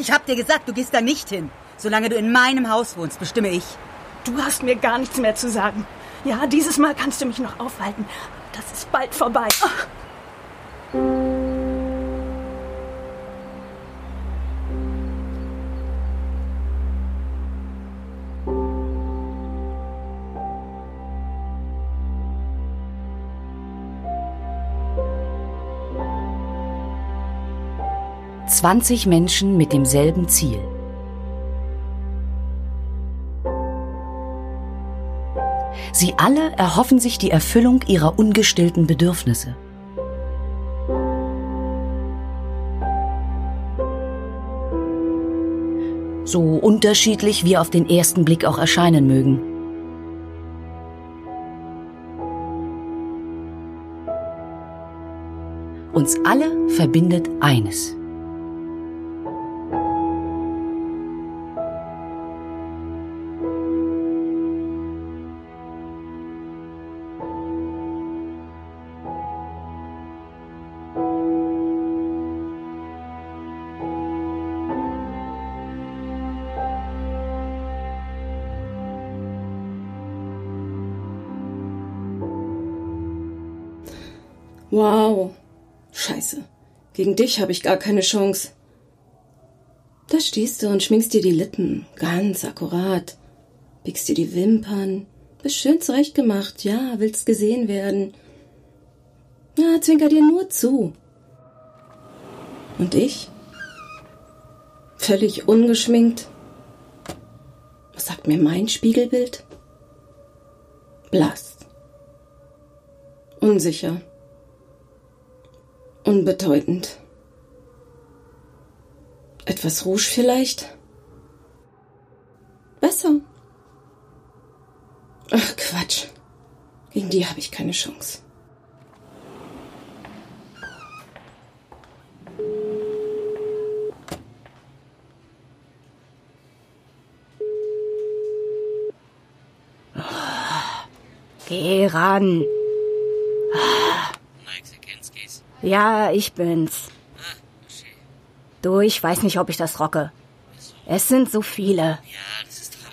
Ich hab dir gesagt, du gehst da nicht hin. Solange du in meinem Haus wohnst, bestimme ich. Du hast mir gar nichts mehr zu sagen. Ja, dieses Mal kannst du mich noch aufhalten. Das ist bald vorbei. Zwanzig Menschen mit demselben Ziel. Sie alle erhoffen sich die Erfüllung ihrer ungestillten Bedürfnisse. So unterschiedlich wir auf den ersten Blick auch erscheinen mögen. Uns alle verbindet eines. Gegen dich habe ich gar keine Chance. Da stehst du und schminkst dir die Lippen. Ganz akkurat. Biegst dir die Wimpern. Bist schön zurechtgemacht. Ja, willst gesehen werden. Ja, zwinker dir nur zu. Und ich? Völlig ungeschminkt. Was sagt mir mein Spiegelbild? Blass. Unsicher. Unbedeutend. Etwas Rouge vielleicht? Besser. Ach Quatsch. Gegen die habe ich keine Chance. Geh ran. Ja, ich bin's. Du, ich weiß nicht, ob ich das rocke. Es sind so viele.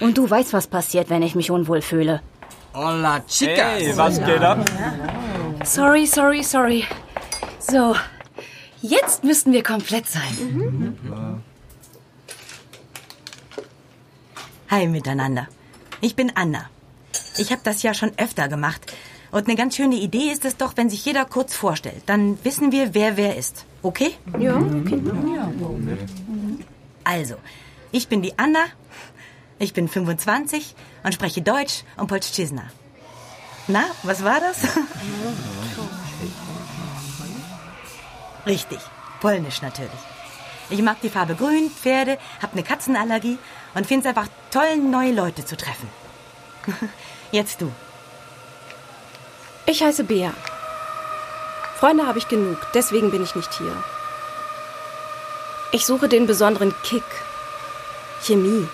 Und du weißt, was passiert, wenn ich mich unwohl fühle. Hola, chicas. Hey, was geht ab? Sorry, sorry, sorry. So, jetzt müssten wir komplett sein. Hi miteinander. Ich bin Anna. Ich habe das ja schon öfter gemacht. Und eine ganz schöne Idee ist es doch, wenn sich jeder kurz vorstellt. Dann wissen wir, wer wer ist. Okay? Ja, okay. Also, ich bin die Anna. Ich bin 25 und spreche Deutsch und Polszczyzna. Na, was war das? Richtig, polnisch natürlich. Ich mag die Farbe grün, Pferde, hab eine Katzenallergie und find's einfach toll, neue Leute zu treffen. Jetzt du. Ich heiße Bea. Freunde habe ich genug, deswegen bin ich nicht hier. Ich suche den besonderen Kick. Chemie.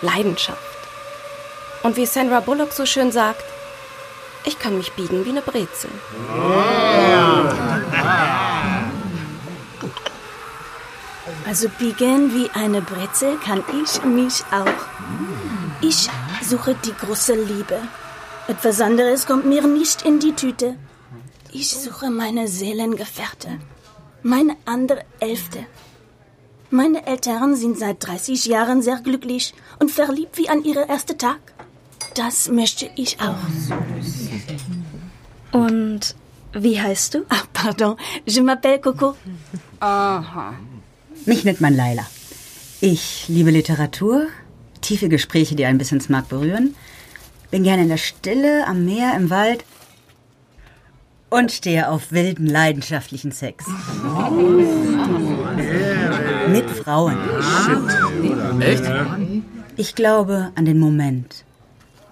Leidenschaft. Und wie Sandra Bullock so schön sagt, ich kann mich biegen wie eine Brezel. Also biegen wie eine Brezel kann ich mich auch. Ich suche die große Liebe. Etwas anderes kommt mir nicht in die Tüte. Ich suche meine Seelengefährte. Meine andere Hälfte. Meine Eltern sind seit 30 Jahren sehr glücklich und verliebt wie an ihren ersten Tag. Das möchte ich auch. Und wie heißt du? Ah, pardon. Je m'appelle Coco. Aha. Mich nennt man Laila. Ich liebe Literatur, tiefe Gespräche, die ein bisschen ins Mark berühren, bin gerne in der Stille, am Meer, im Wald und stehe auf wilden, leidenschaftlichen Sex. Mit Frauen. Echt? Ich glaube an den Moment,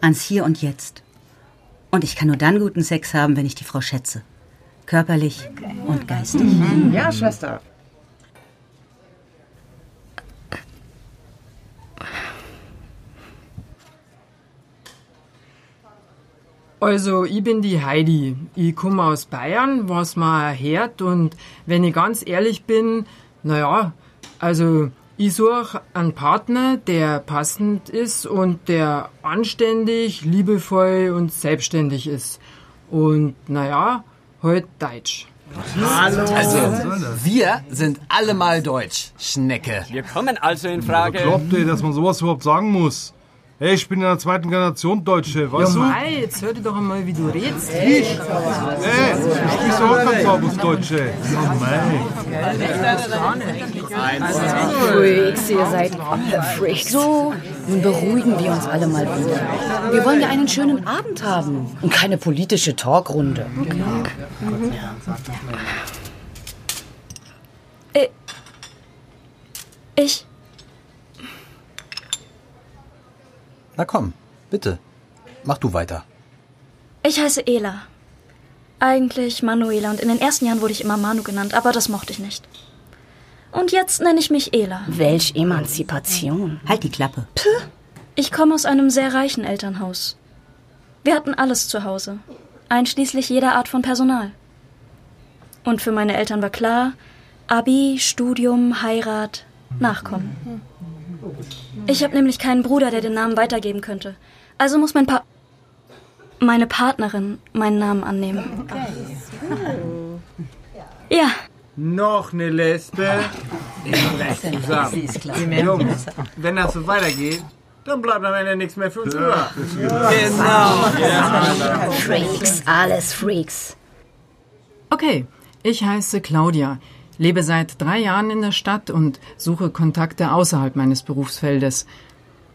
ans Hier und Jetzt. Und ich kann nur dann guten Sex haben, wenn ich die Frau schätze. Körperlich und geistig. Ja, Schwester. Also, ich bin die Heidi. Ich komme aus Bayern, was man hört. Und wenn ich ganz ehrlich bin, naja, also Ich suche einen Partner, der passend ist und der anständig, liebevoll und selbstständig ist. Und naja, heute Deutsch. Hallo. Also, wir sind alle mal deutsch, Schnecke. Wir kommen also in Frage. Glaubt ihr, dass man sowas überhaupt sagen muss? Hey, ich bin in der zweiten Generation Deutsche, weißt ja, du? Mei, jetzt hör dir doch einmal, wie du redest. Ich? Hey, ich spreche so auch ganz sauberes Deutsche. Oh, mei. Freaks, ihr seid alle Freaks. So, nun beruhigen wir uns alle mal wieder. Wir wollen ja einen schönen Abend haben und keine politische Talkrunde. Okay. Mhm. Äh, ich. Na komm, bitte. Mach du weiter. Ich heiße Ela. Eigentlich Manuela und in den ersten Jahren wurde ich immer Manu genannt, aber das mochte ich nicht. Und jetzt nenne ich mich Ela. Welch Emanzipation. Halt die Klappe. Puh. Ich komme aus einem sehr reichen Elternhaus. Wir hatten alles zu Hause, einschließlich jeder Art von Personal. Und für meine Eltern war klar, Abi, Studium, Heirat, Nachkommen. Ich habe nämlich keinen Bruder, der den Namen weitergeben könnte. Also muss mein Pa meine Partnerin meinen Namen annehmen. Ja. Noch eine Lesbe? zusammen. Jungs, wenn das so weitergeht, dann bleibt am Ende nichts mehr für uns über. Genau. Freaks, alles Freaks. Okay, ich heiße Claudia, lebe seit drei Jahren in der Stadt und suche Kontakte außerhalb meines Berufsfeldes.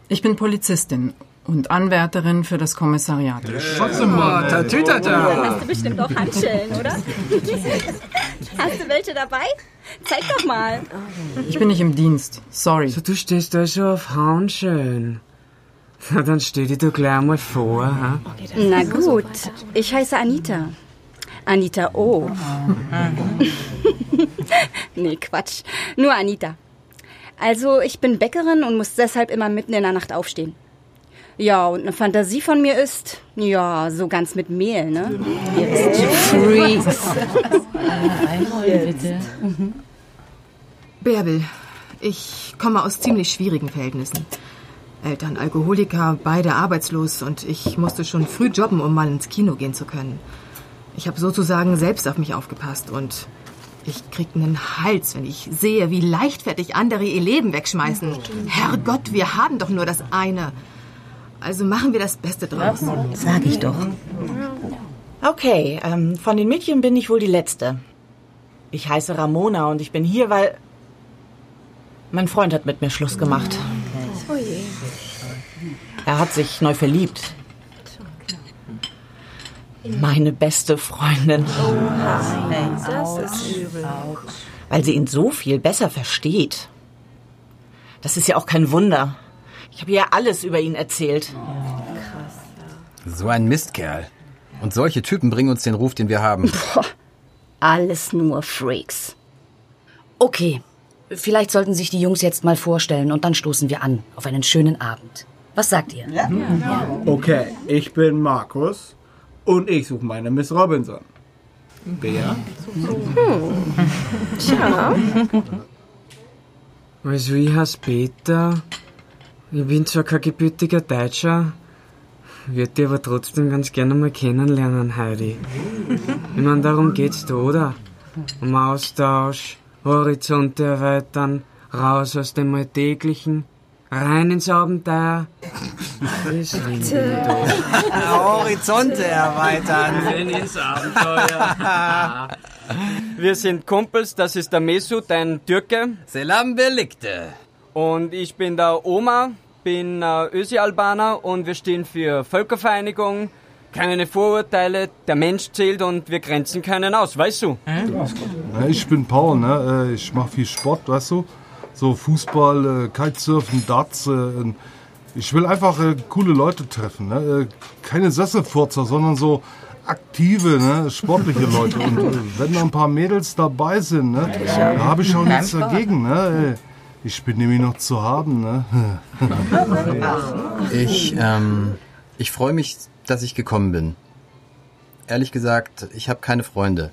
Ich bin Polizistin und Anwärterin für das Kommissariat. Trotzdem mal, Tatütata. Hast du bestimmt auch Handschellen, oder? Hast du welche dabei? Zeig doch mal. Ich bin nicht im Dienst, sorry. So, du stehst da schon auf Handschellen. Na, dann stell dir doch gleich mal vor, ha? Na gut, ich heiße Anita. Anita O. nee, Quatsch. Nur Anita. Also, ich bin Bäckerin und muss deshalb immer mitten in der Nacht aufstehen. Ja, und eine Fantasie von mir ist, ja, so ganz mit Mehl, ne? Ihr wisst. Freaks. Einmal bitte. Bärbel, ich komme aus ziemlich schwierigen Verhältnissen. Eltern Alkoholiker, beide arbeitslos und ich musste schon früh jobben, um mal ins Kino gehen zu können. Ich habe sozusagen selbst auf mich aufgepasst und ich krieg einen Hals, wenn ich sehe, wie leichtfertig andere ihr Leben wegschmeißen. Herrgott, wir haben doch nur das eine. Also machen wir das Beste draus. Sag ich doch. Okay, ähm, von den Mädchen bin ich wohl die Letzte. Ich heiße Ramona und ich bin hier, weil mein Freund hat mit mir Schluss gemacht. Oh je. Er hat sich neu verliebt. Meine beste Freundin. Das ist übel. Weil sie ihn so viel besser versteht. Das ist ja auch kein Wunder. Ich habe ihr alles über ihn erzählt. So ein Mistkerl. Und solche Typen bringen uns den Ruf, den wir haben. Boah, alles nur Freaks. Okay, vielleicht sollten sich die Jungs jetzt mal vorstellen und dann stoßen wir an auf einen schönen Abend. Was sagt ihr? Ja. Okay, ich bin Markus und ich suche meine Miss Robinson. Bea? Hm. Tja. Also, ich heiße Peter. Ich bin zwar kein gebürtiger Deutscher, würde dich aber trotzdem ganz gerne mal kennenlernen, Heidi. Ich meine, darum geht's da, oder? Um Austausch, Horizonte erweitern, raus aus dem Alltäglichen, rein ins Abenteuer. Horizonte erweitern. Rein ins Abenteuer. Wir sind Kumpels, das ist der Mesut, ein Türke. Selam Belikte. Und ich bin der Oma, bin äh, Ösi-Albaner und wir stehen für Völkervereinigung, keine Vorurteile, der Mensch zählt und wir grenzen keinen aus, weißt du? Ich bin Paul, ne? Äh, Ich mache viel Sport, weißt du? So Fußball, äh, Kitesurfen, Darts. äh, Ich will einfach äh, coole Leute treffen, ne? Äh, Keine Sesselfurzer, sondern so aktive, ne? sportliche Leute. Und äh, wenn da ein paar Mädels dabei sind, ne? da habe ich auch nichts dagegen. Ne? Äh, Ich bin nämlich noch zu haben. Ne? Ich, ähm, ich freue mich, dass ich gekommen bin. Ehrlich gesagt, ich habe keine Freunde.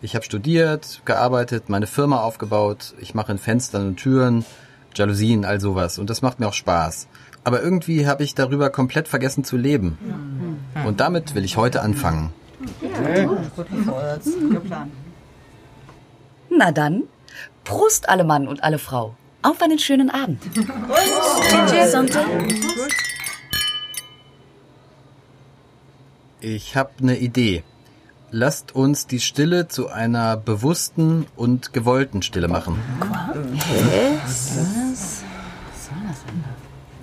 Ich habe studiert, gearbeitet, meine Firma aufgebaut. Ich mache in Fenstern und Türen. Jalousien, all sowas. Und das macht mir auch Spaß. Aber irgendwie habe ich darüber komplett vergessen zu leben. Und damit will ich heute anfangen. Na dann, Prost alle Mann und alle Frau. Auf einen schönen Abend. Ich habe eine Idee. Lasst uns die Stille zu einer bewussten und gewollten Stille machen.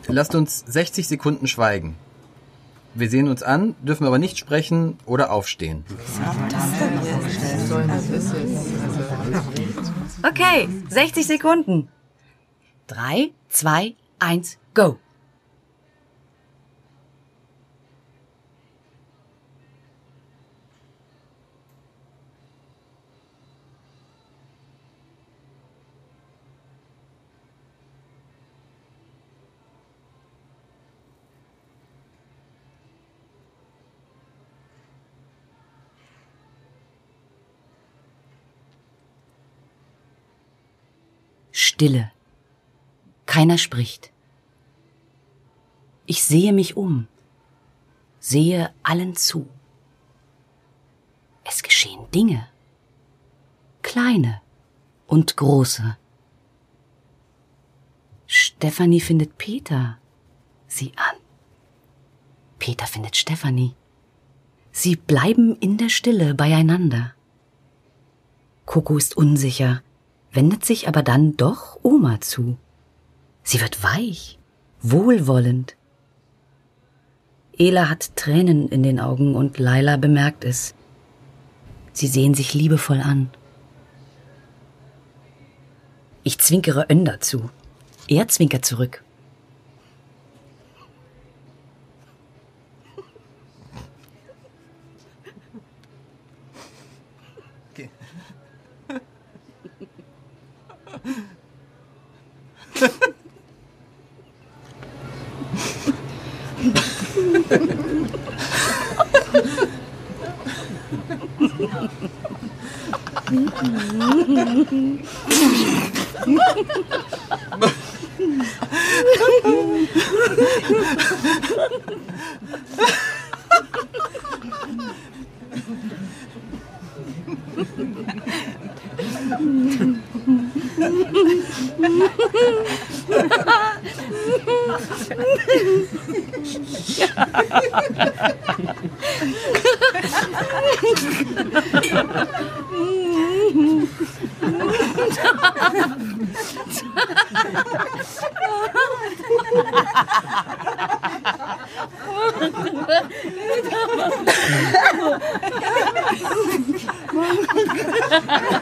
Lasst uns 60 Sekunden schweigen. Wir sehen uns an, dürfen aber nicht sprechen oder aufstehen. Okay, 60 Sekunden. Drei, zwei, eins, go. Stille. Keiner spricht. Ich sehe mich um, sehe allen zu. Es geschehen Dinge, kleine und große. Stefanie findet Peter sie an. Peter findet Stefanie. Sie bleiben in der Stille beieinander. Coco ist unsicher, wendet sich aber dann doch Oma zu. Sie wird weich, wohlwollend. Ela hat Tränen in den Augen und Laila bemerkt es. Sie sehen sich liebevoll an. Ich zwinkere Önder zu. Er zwinkert zurück. Ha ha ha ha! Dies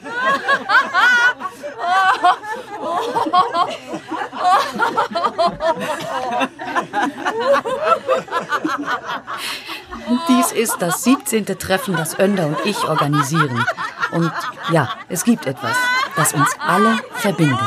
ist das 17. Treffen, das Önder und ich organisieren. Und ja, es gibt etwas, das uns alle verbindet.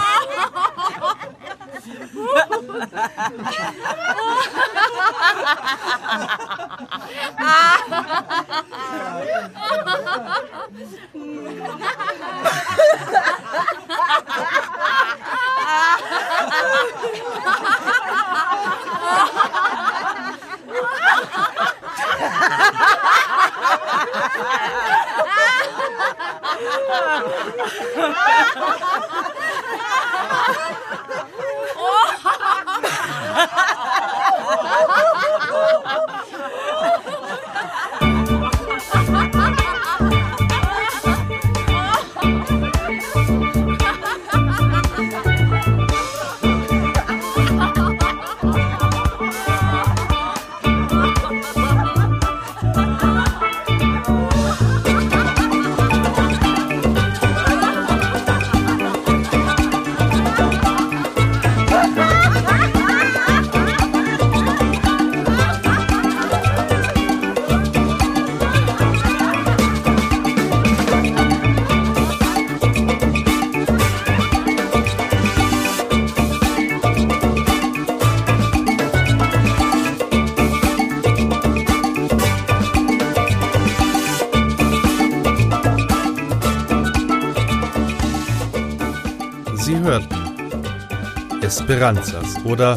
Sie hörten Esperanzas oder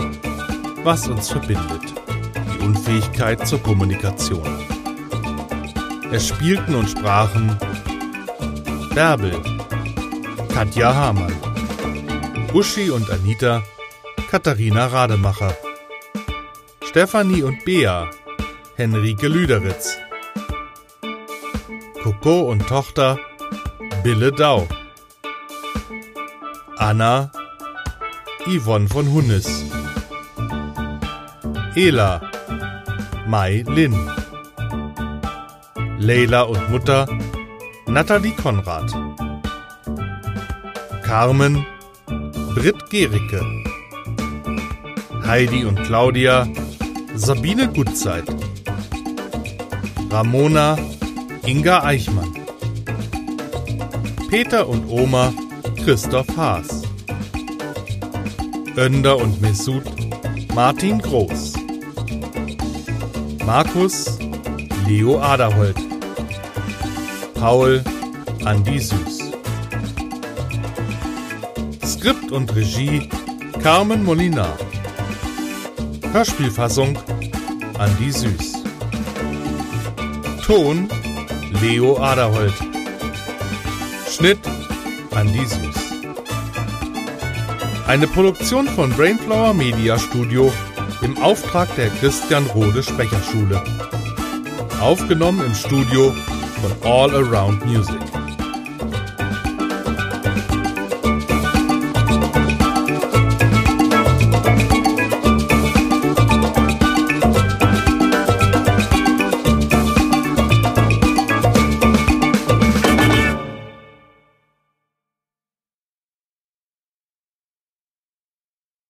Was uns verbindet. Die Unfähigkeit zur Kommunikation. Es spielten und sprachen Bärbel, Katja Hamann, Uschi und Anita, Katharina Rademacher, Stefanie und Bea, Henrike Lüderitz, Coco und Tochter, Bille Dau, Anna, Yvonne von Hunnes, Ela, Mai Lin, Leila und Mutter, Nathalie Konrad, Carmen, Britt Gericke, Heidi und Claudia, Sabine Gutzeit, Ramona, Inga Eichmann, Peter und Oma, Christoph Haas, Önder und Mesut, Martin Groß, Markus, Leo Aderholt, Paul, Andi Süß. Skript und Regie Carmen Molinar. Hörspielfassung Andi Süß. Ton Leo Aderholt. Schnitt Andi Süß. Eine Produktion von Brainflower Media Studio im Auftrag der Christian Rode Sprecherschule. Aufgenommen im Studio von All Around Music.